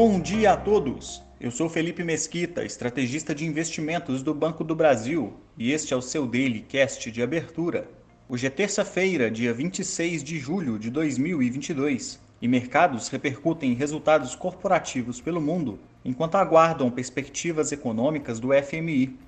Bom dia a todos! Eu sou Felipe Mesquita, estrategista de investimentos do Banco do Brasil, e este é o seu Daily Cast de abertura. Hoje é terça-feira, dia 26 de julho de 2022, e mercados repercutem resultados corporativos pelo mundo enquanto aguardam perspectivas econômicas do FMI.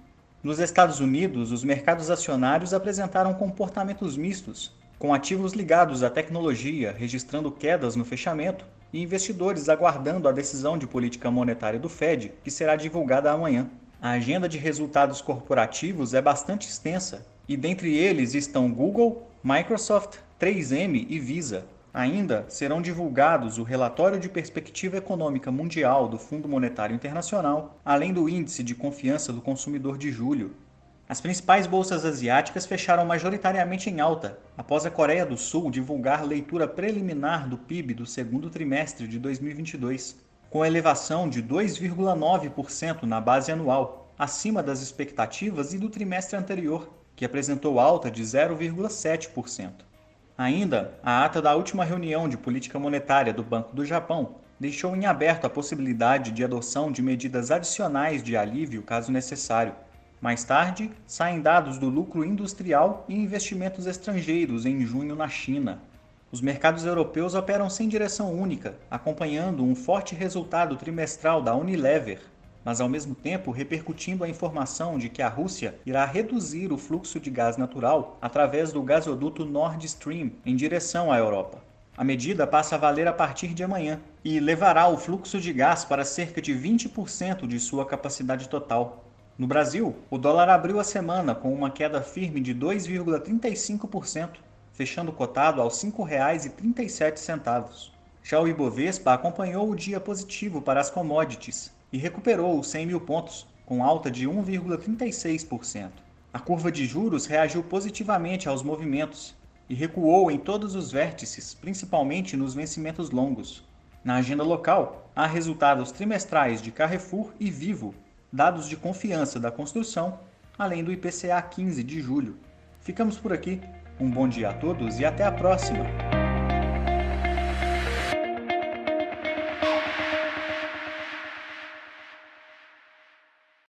Nos Estados Unidos, os mercados acionários apresentaram comportamentos mistos, com ativos ligados à tecnologia registrando quedas no fechamento e investidores aguardando a decisão de política monetária do Fed, que será divulgada amanhã. A agenda de resultados corporativos é bastante extensa, e dentre eles estão Google, Microsoft, 3M e Visa. Ainda serão divulgados o relatório de perspectiva econômica mundial do Fundo Monetário Internacional, além do índice de confiança do consumidor de julho, as principais bolsas asiáticas fecharam majoritariamente em alta, após a Coreia do Sul divulgar leitura preliminar do PIB do segundo trimestre de 2022, com elevação de 2,9% na base anual, acima das expectativas e do trimestre anterior, que apresentou alta de 0,7%. Ainda, a ata da última reunião de política monetária do Banco do Japão deixou em aberto a possibilidade de adoção de medidas adicionais de alívio caso necessário mais tarde, saem dados do lucro industrial e investimentos estrangeiros em junho na China. Os mercados europeus operam sem direção única, acompanhando um forte resultado trimestral da Unilever, mas ao mesmo tempo repercutindo a informação de que a Rússia irá reduzir o fluxo de gás natural através do gasoduto Nord Stream em direção à Europa. A medida passa a valer a partir de amanhã e levará o fluxo de gás para cerca de 20% de sua capacidade total. No Brasil, o dólar abriu a semana com uma queda firme de 2,35%, fechando cotado aos R$ 5,37. Já o Ibovespa acompanhou o dia positivo para as commodities e recuperou os 100 mil pontos, com alta de 1,36%. A curva de juros reagiu positivamente aos movimentos e recuou em todos os vértices, principalmente nos vencimentos longos. Na agenda local, há resultados trimestrais de Carrefour e Vivo, dados de confiança da construção, além do IPCA 15 de julho. Ficamos por aqui. Um bom dia a todos e até a próxima!